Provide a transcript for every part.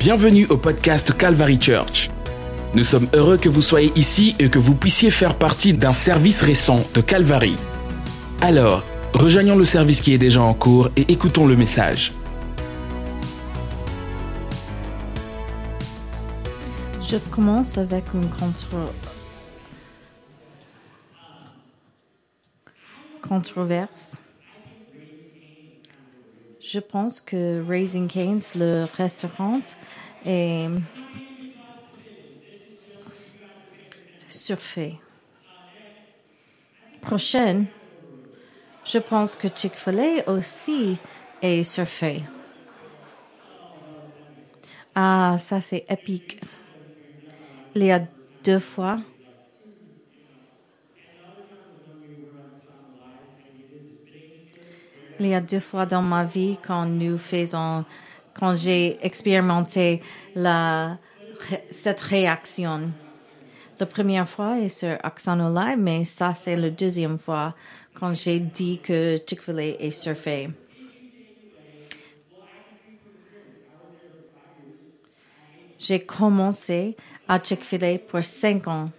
Bienvenue au podcast Calvary Church. Nous sommes heureux que vous soyez ici et que vous puissiez faire partie d'un service récent de Calvary. Alors, rejoignons le service qui est déjà en cours et écoutons le message. Je commence avec une controverse. Je pense que Raising Cane's, le restaurant, est surfait. Prochaine, je pense que Chick-fil-A aussi est surfait. Ah, ça c'est épique. Il y a deux fois. Il y a deux fois dans ma vie quand nous faisons, quand j'ai expérimenté la, cette réaction. La première fois est sur Live, mais ça c'est la deuxième fois quand j'ai dit que Chick-fil-A est surfait. J'ai commencé à Chick-fil-A pour cinq ans.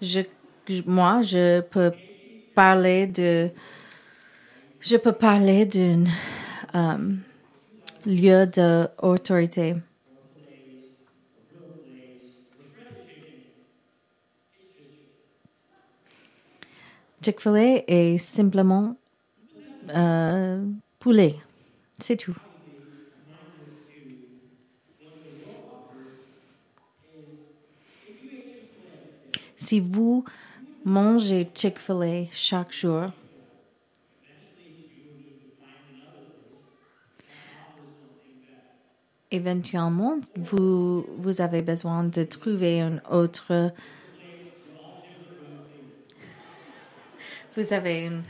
Je, moi, je peux parler de, je peux parler d'un um, lieu d'autorité. Chick-fil-A est simplement euh, poulet. C'est tout. Si vous mangez Chick-fil-A chaque jour, éventuellement, vous, vous avez besoin de trouver un autre. Vous avez une.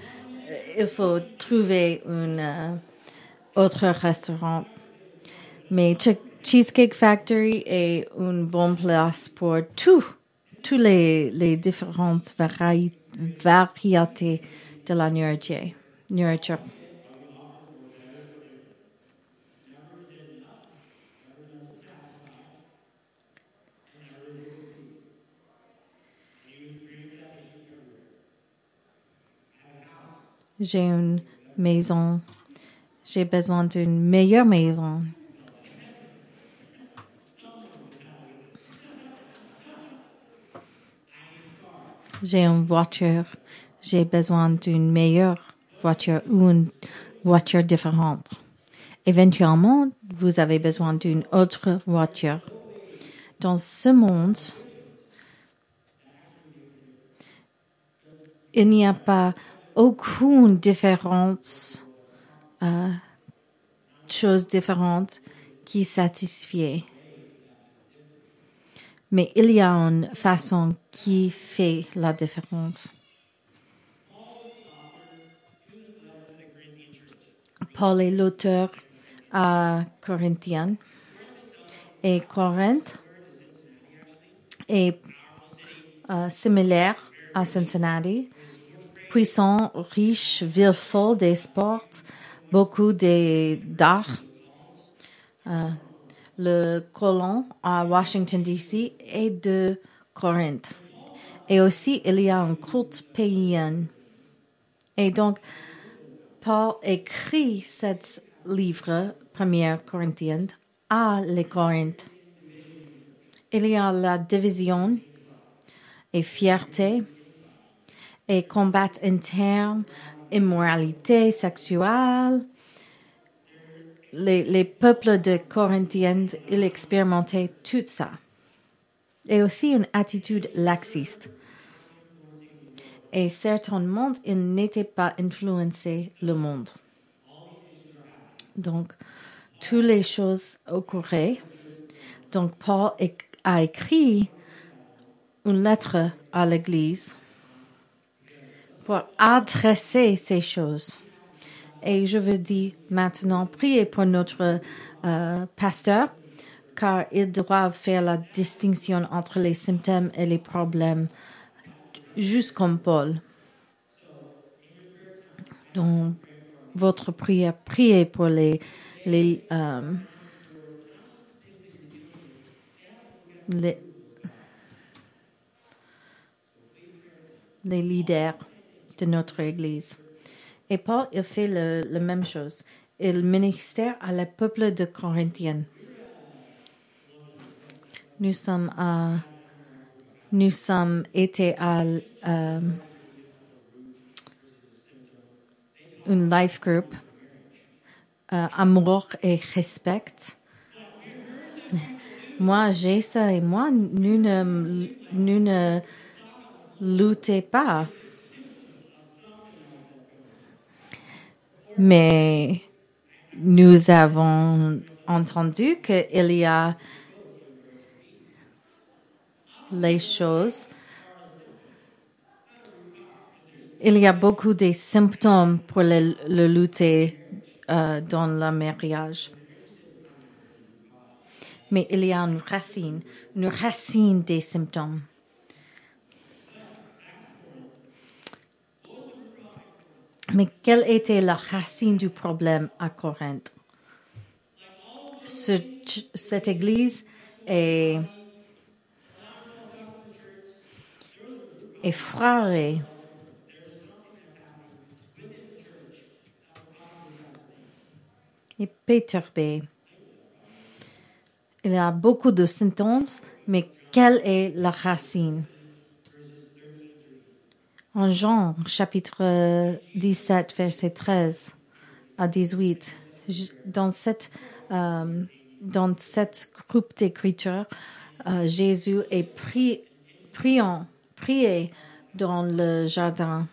Il faut trouver un euh, autre restaurant. Mais Cheesecake Factory est une bonne place pour tout toutes les, les différentes vari variétés de la nourriture. nourriture. J'ai une maison. J'ai besoin d'une meilleure maison. J'ai une voiture. J'ai besoin d'une meilleure voiture ou une voiture différente. Éventuellement, vous avez besoin d'une autre voiture. Dans ce monde, il n'y a pas aucune différence, euh, chose différente qui satisfait. Mais il y a une façon qui fait la différence. Paul est l'auteur à Corinthiens. Et Corinthe est euh, similaire à Cincinnati, puissant, riche, ville folle des sports, beaucoup d'art. Euh, le colon à Washington, D.C. et de Corinthe. Et aussi, il y a un culte païen. Et donc, Paul écrit cet livre, 1 Corinthiens, à les Corinthes. Il y a la division et fierté et combat interne, immoralité sexuelle, les, peuples de Corinthiens, ils expérimentaient tout ça. Et aussi une attitude laxiste. Et certainement, ils n'étaient pas influencés le monde. Donc, toutes les choses occurraient. Donc, Paul a écrit une lettre à l'Église pour adresser ces choses. Et je veux dire maintenant, prier pour notre euh, pasteur, car il doit faire la distinction entre les symptômes et les problèmes, juste comme Paul. Donc, votre prière, priez pour les, les, euh, les leaders de notre Église. Et Paul, il fait la même chose. Il ministère à le peuple de Corinthienne. Nous sommes à, nous sommes été à euh, une life group, euh, amour et respect. Moi, j'ai et moi, nous ne, nous ne pas. Mais nous avons entendu qu'il y a les choses. Il y a beaucoup de symptômes pour le, lutter euh, dans le mariage. Mais il y a une racine, une racine des symptômes. Mais quelle était la racine du problème à Corinthe? Ce, cette église est effrayée. et perturbée. Il y a beaucoup de symptômes, mais quelle est la racine? En Jean, chapitre 17, verset 13 à 18, dans cette, euh, dans cette groupe d'écritures, euh, Jésus est prié dans le jardin.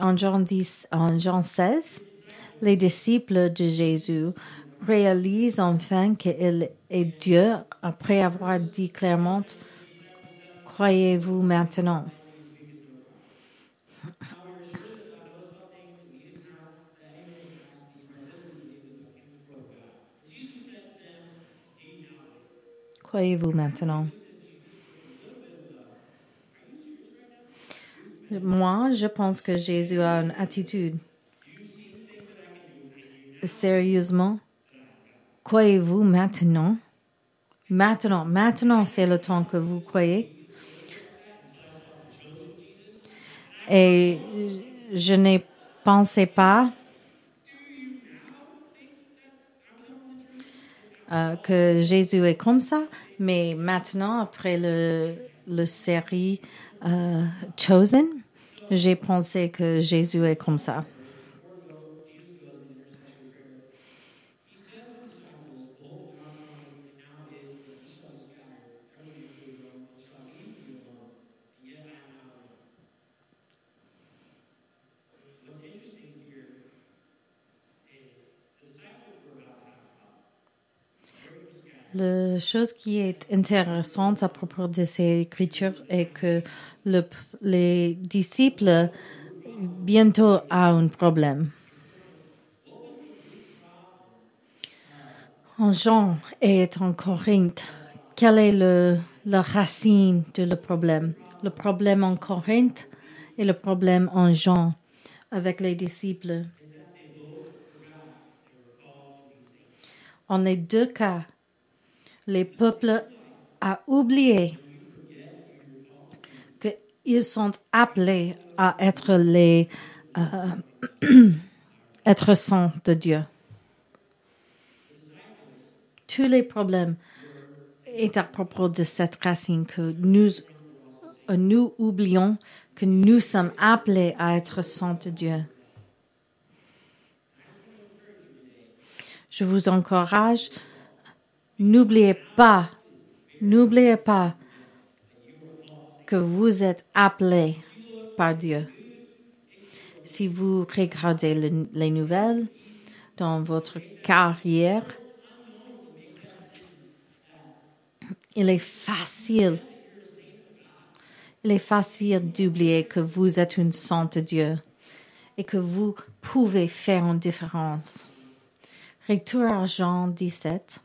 En Jean, 10, en Jean 16, les disciples de Jésus réalisent enfin qu'il est Dieu après avoir dit clairement, croyez-vous maintenant? Croyez-vous maintenant? Moi, je pense que Jésus a une attitude. Sérieusement, croyez-vous maintenant? Maintenant, maintenant, c'est le temps que vous croyez. Et je ne pensais pas euh, que Jésus est comme ça, mais maintenant, après le, le série euh, Chosen, j'ai pensé que Jésus est comme ça. La chose qui est intéressante à propos de ces écritures est que le, les disciples bientôt ont un problème. En Jean et en Corinthe, quelle est le, la racine de le problème? Le problème en Corinthe et le problème en Jean avec les disciples. En les deux cas, les peuples ont oublié qu'ils sont appelés à être les euh, saints de Dieu. Tous les problèmes est à propos de cette racine que nous, nous oublions que nous sommes appelés à être saints de Dieu. Je vous encourage N'oubliez pas, n'oubliez pas que vous êtes appelé par Dieu. Si vous regardez le, les nouvelles dans votre carrière, il est facile, il est facile d'oublier que vous êtes une sainte Dieu et que vous pouvez faire une différence. Retour à Jean 17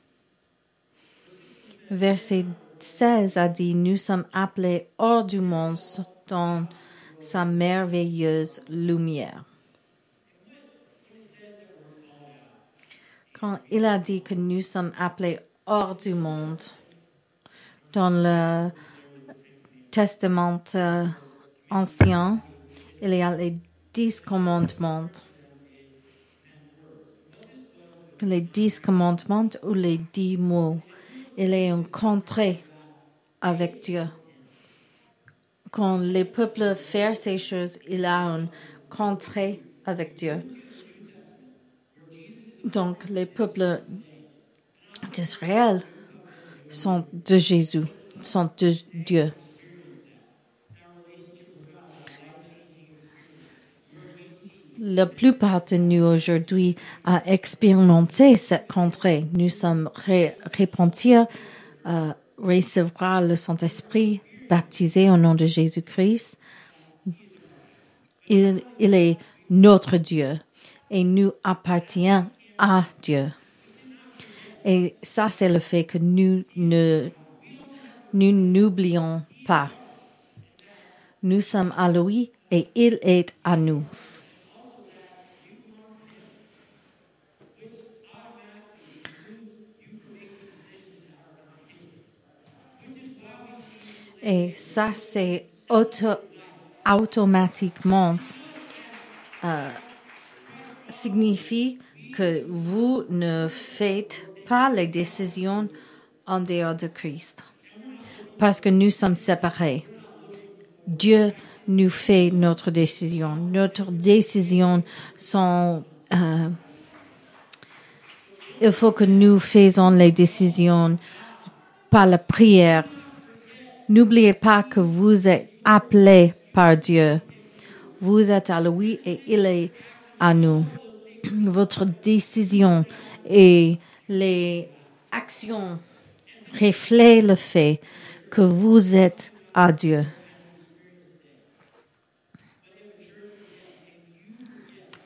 verset 16 a dit, nous sommes appelés hors du monde dans sa merveilleuse lumière. Quand il a dit que nous sommes appelés hors du monde, Dans le Testament euh, ancien, il y a les dix commandements. Les dix commandements ou les dix mots. Il est un contrat avec Dieu. Quand les peuples font ces choses, il a un contrat avec Dieu. Donc, les peuples d'Israël sont de Jésus, sont de Dieu. La plupart de nous aujourd'hui a expérimenté cette contrée. Nous sommes ré repentis, euh, recevoir le Saint-Esprit, baptisés au nom de Jésus-Christ. Il, il est notre Dieu et nous appartient à Dieu. Et ça, c'est le fait que nous ne nous n'oublions pas. Nous sommes à lui et il est à nous. Et ça, c'est auto, automatiquement euh, signifie que vous ne faites pas les décisions en dehors de Christ. Parce que nous sommes séparés. Dieu nous fait notre décision. Notre décision sont... Euh, il faut que nous fassions les décisions par la prière. N'oubliez pas que vous êtes appelés par Dieu. Vous êtes à lui et il est à nous. Votre décision et les actions reflètent le fait que vous êtes à Dieu.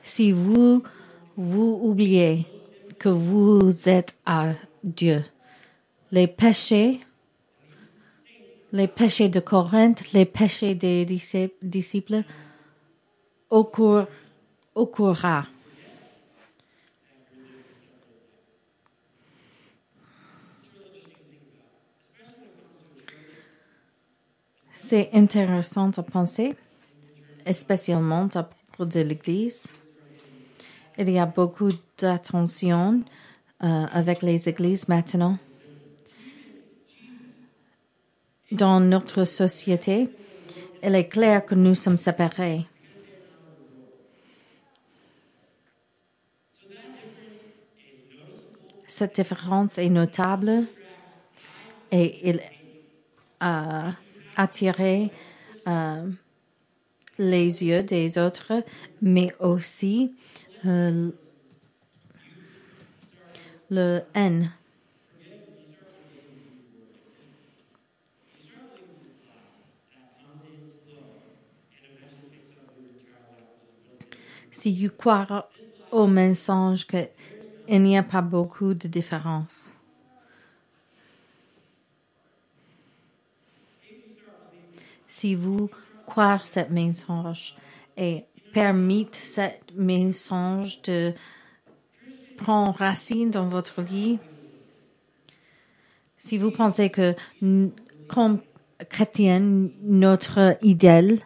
Si vous vous oubliez que vous êtes à Dieu, les péchés, les péchés de Corinthe, les péchés des disciples, occur, occurra. C'est intéressant à penser, spécialement à propos de l'Église. Il y a beaucoup d'attention euh, avec les églises maintenant. Dans notre société, il est clair que nous sommes séparés. Cette différence est notable et il a attiré euh, les yeux des autres, mais aussi euh, le haine. Si vous croyez au mensonge qu'il n'y a pas beaucoup de différence. Si vous croyez ce mensonge et permettez ce mensonge de prendre racine dans votre vie, si vous pensez que comme chrétien, notre idéal,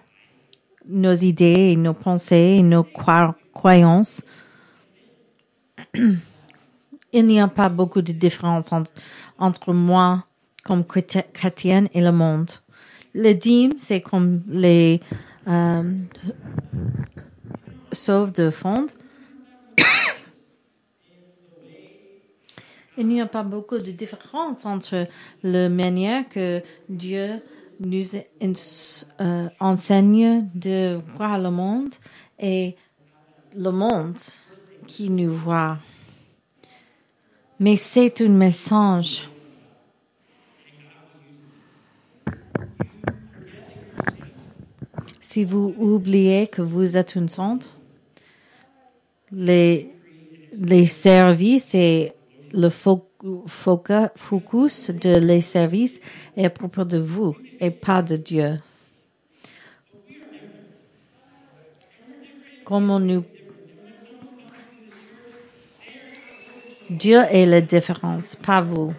nos idées, nos pensées, nos croyances, il n'y a pas beaucoup de différence entre, moi comme chrétienne et le monde. Le dîme, c'est comme les euh, sauves de fond. Il n'y a pas beaucoup de différence entre la manière que Dieu nous euh, enseigne de voir le monde et le monde qui nous voit. Mais c'est un message. Si vous oubliez que vous êtes une centre, les, les services et le focus de les services est à propos de vous et pas de Dieu. Comment nous... Dieu est la différence, pas vous.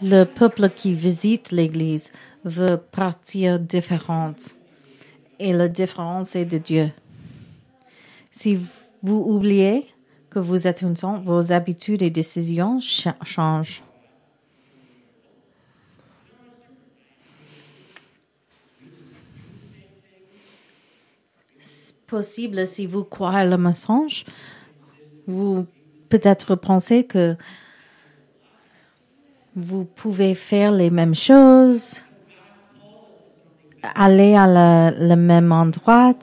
Le peuple qui visite l'Église veut partir différente. Et la différence est de Dieu. Si vous oubliez que vous êtes une sang, vos habitudes et décisions changent. possible si vous croyez le mensonge. Vous peut-être pensez que vous pouvez faire les mêmes choses, aller à le même endroit,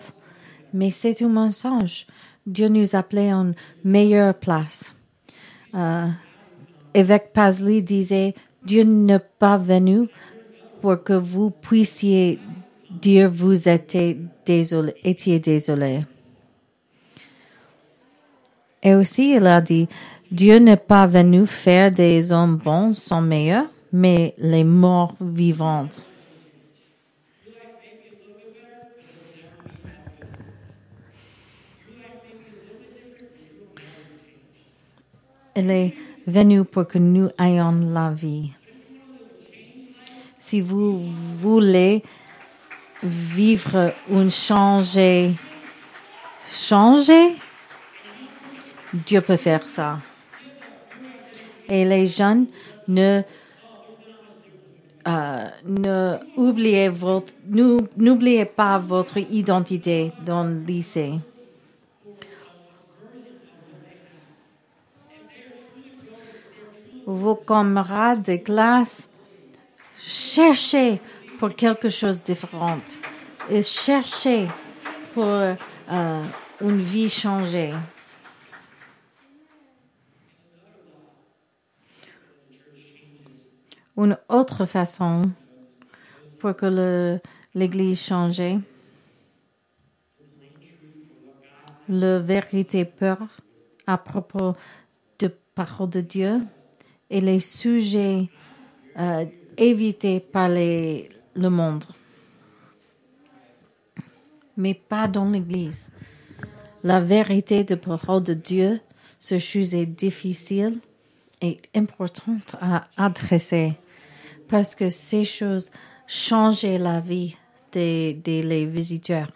mais c'est un mensonge. Dieu nous appelait une meilleure place. Euh, évêque Pasley disait, Dieu n'est pas venu pour que vous puissiez dire vous étiez désolé, étiez désolé. Et aussi, il a dit, Dieu n'est pas venu faire des hommes bons sont meilleurs, mais les morts vivantes. Il est venu pour que nous ayons la vie. Si vous voulez vivre ou changer, changer, Dieu peut faire ça. Et les jeunes ne euh, ne oubliez votre, n'oubliez pas votre identité dans le lycée. Vos camarades de classe, cherchez pour quelque chose de différent. Et cherchez pour euh, une vie changée. Une autre façon pour que l'Église change, la vérité peur à propos de parole de Dieu et les sujets euh, évités par les, le monde, mais pas dans l'Église. La vérité de parole de Dieu, ce est difficile et importante à adresser parce que ces choses changeaient la vie des, des les visiteurs.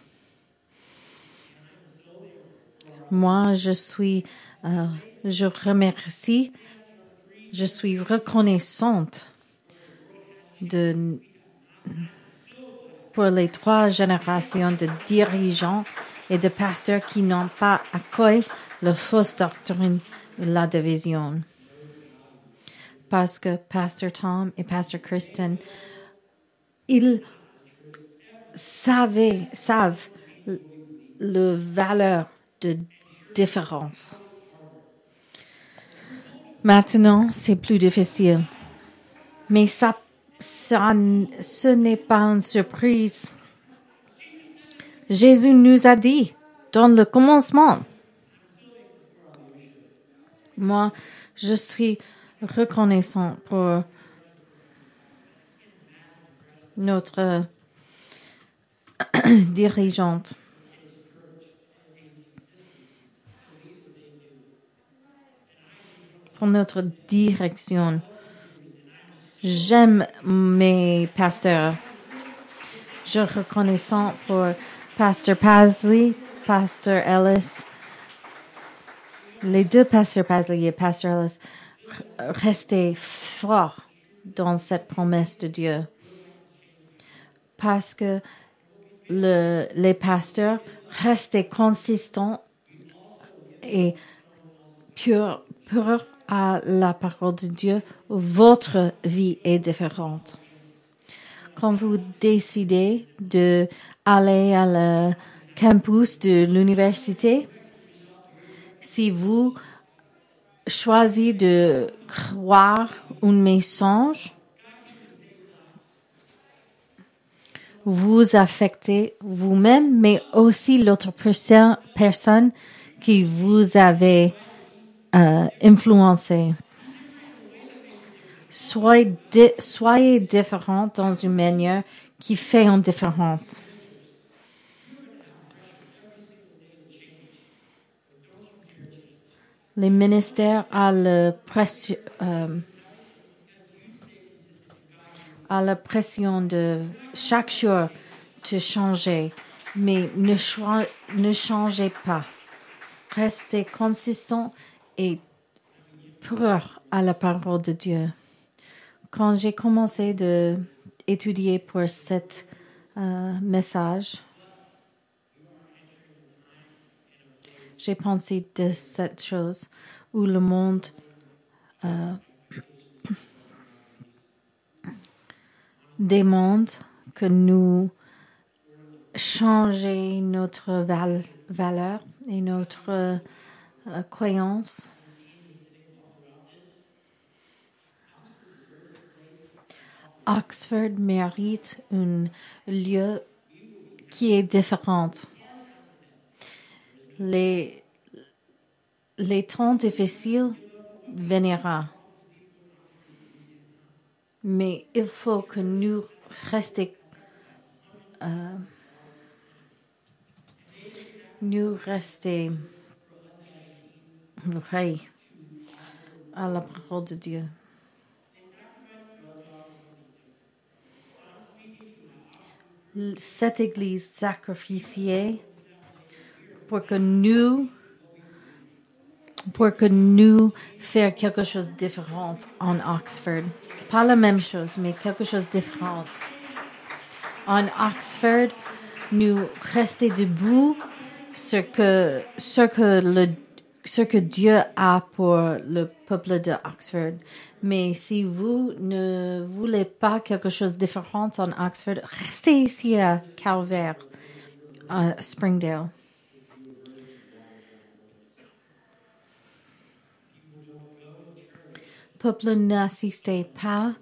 Moi, je suis, euh, je remercie, je suis reconnaissante pour les trois générations de dirigeants et de pasteurs qui n'ont pas accueilli la fausse doctrine de la division parce que Pasteur Tom et Pasteur Kristen, ils savaient, savent le valeur de différence. Maintenant, c'est plus difficile. Mais ça, ça ce n'est pas une surprise. Jésus nous a dit dans le commencement. Moi, je suis reconnaissant pour notre dirigeante. Pour notre direction. J'aime mes pasteurs. Je reconnaissant pour Pasteur Pasley, Pasteur Ellis, les deux pasteurs Pasley et Pasteur Ellis rester fort dans cette promesse de Dieu. Parce que le, les pasteurs restaient consistants et purs, à la parole de Dieu, votre vie est différente. Quand vous décidez de aller à le campus de l'université, si vous choisi de croire un mensonge, vous affectez vous-même, mais aussi l'autre personne qui vous avez euh, influencé. Soyez, soyez différent dans une manière qui fait une différence. les ministères à le euh, à la pression de chaque jour de changer, mais ne, ne changez pas. Restez consistant et pur à la parole de Dieu. Quand j'ai commencé de étudier pour cet euh, message, j'ai pensé de cette chose où le monde euh, demande que nous changer notre valeur et notre euh, croyance. Oxford mérite un lieu qui est différent. Les, les temps difficiles viendront. Mais il faut que nous restions euh, nous rester vrais à la parole de Dieu. Cette Église sacrifiée pour que nous pour que nous faire quelque chose de différent en Oxford. Pas la même chose, mais quelque chose de différent. En Oxford, nous rester debout ce que, ce que le, ce que Dieu a pour le peuple de Oxford. Mais si vous ne voulez pas quelque chose de différent en Oxford, restez ici à Calvaire, à Springdale. peuple n'assistait pas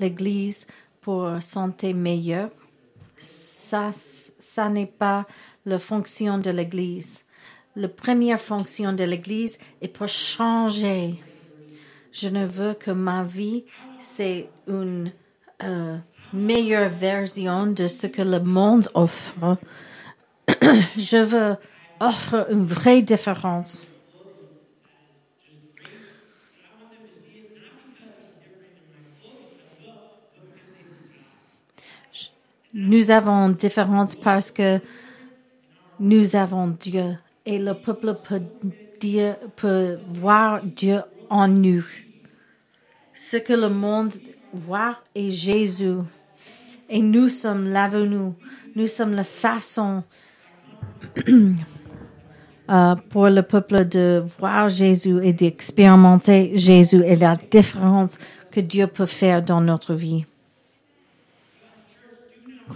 l'Église pour santé meilleure. Ça, ça n'est pas la fonction de l'Église. La première fonction de l'Église est pour changer. Je ne veux que ma vie, c'est une euh, meilleure version de ce que le monde offre. Je veux offrir une vraie différence. Nous avons différence parce que nous avons Dieu et le peuple peut, dire, peut voir Dieu en nous. Ce que le monde voit est Jésus. Et nous sommes l'avenue. Nous sommes la façon euh, pour le peuple de voir Jésus et d'expérimenter Jésus et la différence que Dieu peut faire dans notre vie.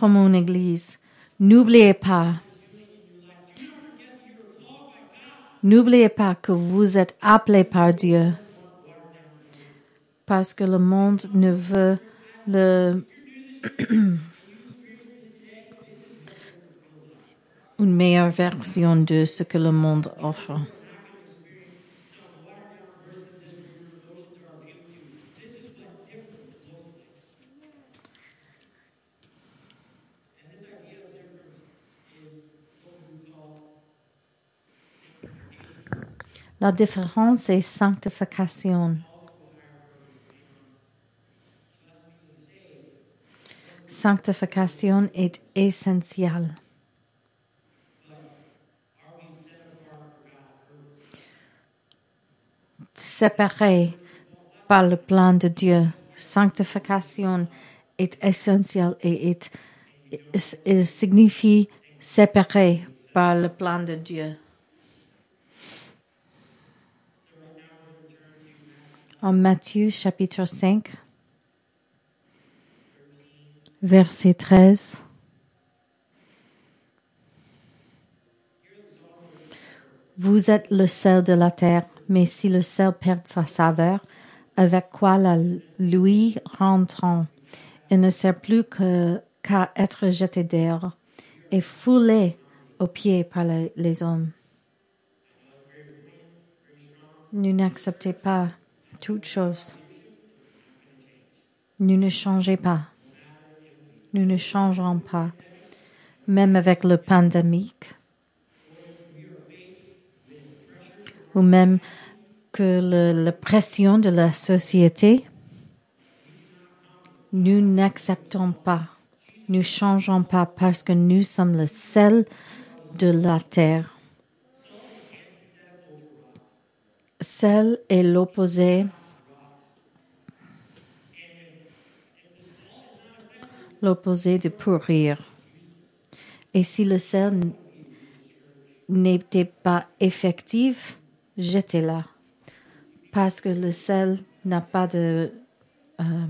Comme une église, n'oubliez pas N'oubliez pas que vous êtes appelé par Dieu parce que le monde ne veut une meilleure version de ce que le monde offre. La différence est sanctification. Sanctification est essentielle. Séparé par le plan de Dieu, sanctification est essentielle et signifie séparé par le plan de Dieu. En Matthieu chapitre 5, verset 13. Vous êtes le sel de la terre, mais si le sel perd sa saveur, avec quoi la lui rentrant, il ne sert plus qu'à être jeté dehors et foulé aux pieds par les hommes. Ne n'acceptez pas toutes choses. Nous ne changez pas. Nous ne changerons pas, même avec le pandémique, ou même que la pression de la société. Nous n'acceptons pas, nous changeons pas parce que nous sommes le sel de la terre. Sel est l'opposé l'opposé de pourrir. Et si le sel n'était pas effectif, jetez-la. Parce que le sel n'a pas de... euh,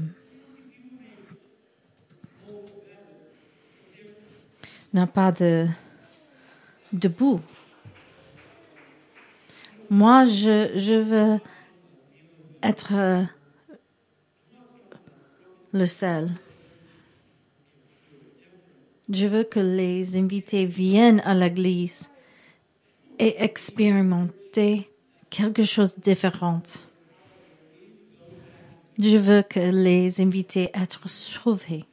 n'a pas de, de bout. Moi, je, veux être euh, le sel. Je veux que les invités viennent à l'église et expérimenter quelque chose de différent. Je veux que les invités être sauvés.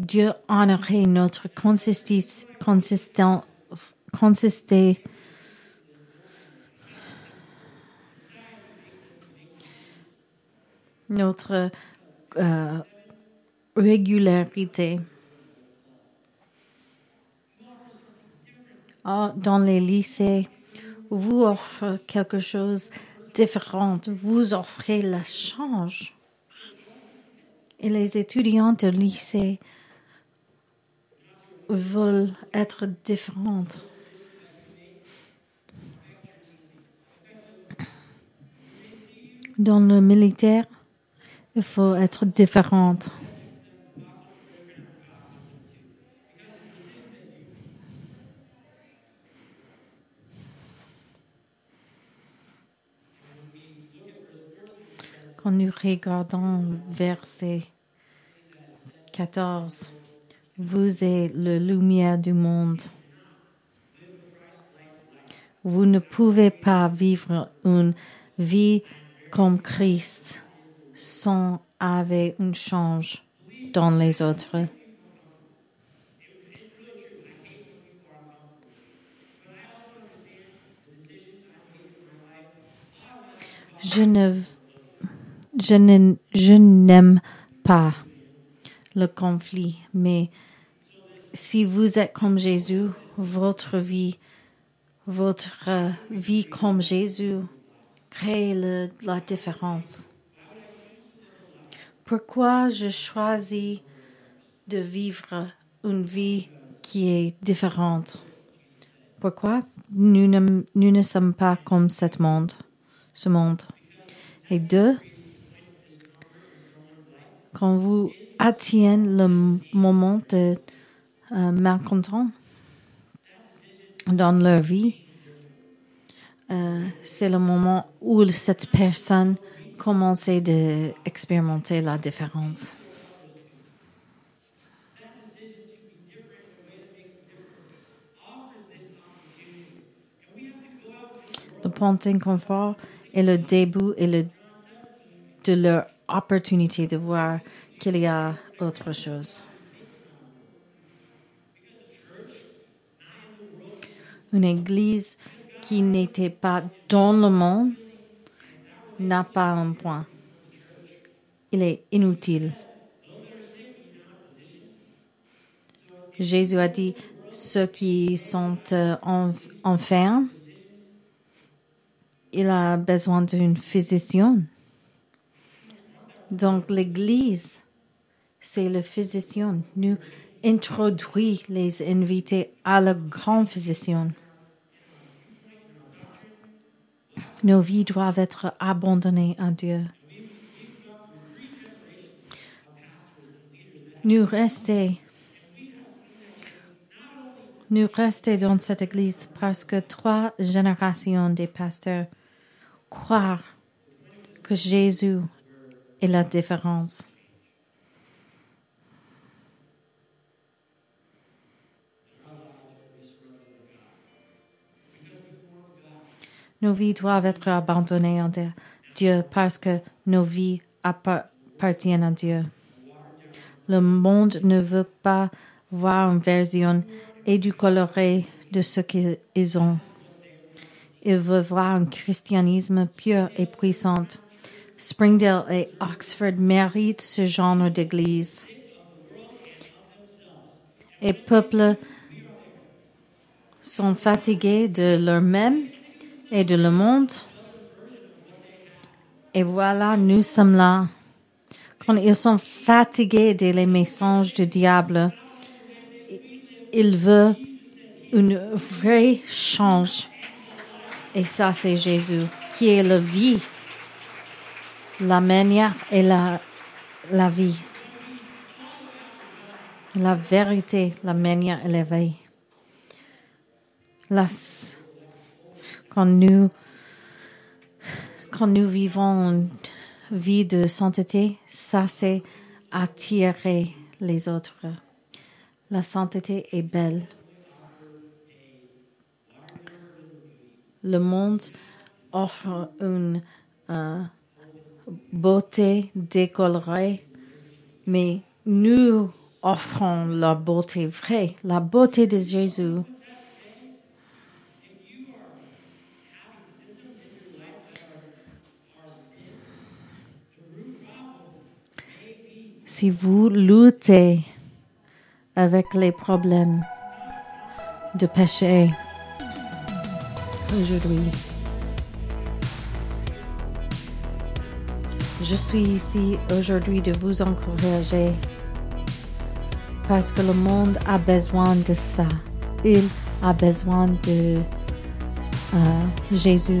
Dieu honorait notre consistance, consistance, consisté, notre euh, régularité. Ah, dans les lycées, vous offrez quelque chose de différent. Vous offrez la change. Et les étudiants de lycée veulent être différentes. Dans le militaire, il faut être différente. Quand nous regardons verset 14, vous êtes la lumière du monde. Vous ne pouvez pas vivre une vie comme Christ sans avoir un change dans les autres. Je ne, je n'aime pas le conflit, mais si vous êtes comme Jésus, votre vie, votre vie comme Jésus la différence. Pourquoi je choisis de vivre une vie qui est différente? Pourquoi nous ne, sommes pas comme cet monde, ce monde? Et deux, quand vous atteignez le moment de euh, malcontent dans leur vie, euh, c'est le moment où cette personne commence à expérimenter la différence. Le point d'inconfort est le début et le, de leur opportunité de voir qu'il y a autre chose. Une église qui n'était pas dans le monde n'a pas un point. Il est inutile. Jésus a dit, ceux qui sont euh, en- il a besoin d'une physicienne. Donc l'Église, c'est le physicien. Nous introduisons les invités à le grand physicien. Nos vies doivent être abandonnées à Dieu. Nous rester, nous dans cette église parce que trois générations des pasteurs croient que Jésus est la différence. Nos vies doivent être abandonnées à Dieu parce que nos vies appar- appartiennent à Dieu. Le monde ne veut pas voir une version édulcorée de ce qu'ils ont. Il veut voir un christianisme pur et puissant. Springdale et Oxford méritent ce genre d'église. Et peuples sont fatigués de leur-même et de le monde. Et voilà, nous sommes là. Quand ils sont fatigués des messages du diable, ils veulent une vraie change. Et ça, c'est Jésus, qui est la vie, la manière et la, la vie. La vérité, la manière et la vie. Là, quand nous, vivons une vie de sainteté, ça c'est attirer les autres. La sainteté est belle. Le monde offre une euh, beauté décolorée, mais nous offrons la beauté vraie, la beauté de Jésus. Si vous luttez avec les problèmes de péché aujourd'hui, je suis ici aujourd'hui de vous encourager parce que le monde a besoin de ça. Il a besoin de euh, Jésus.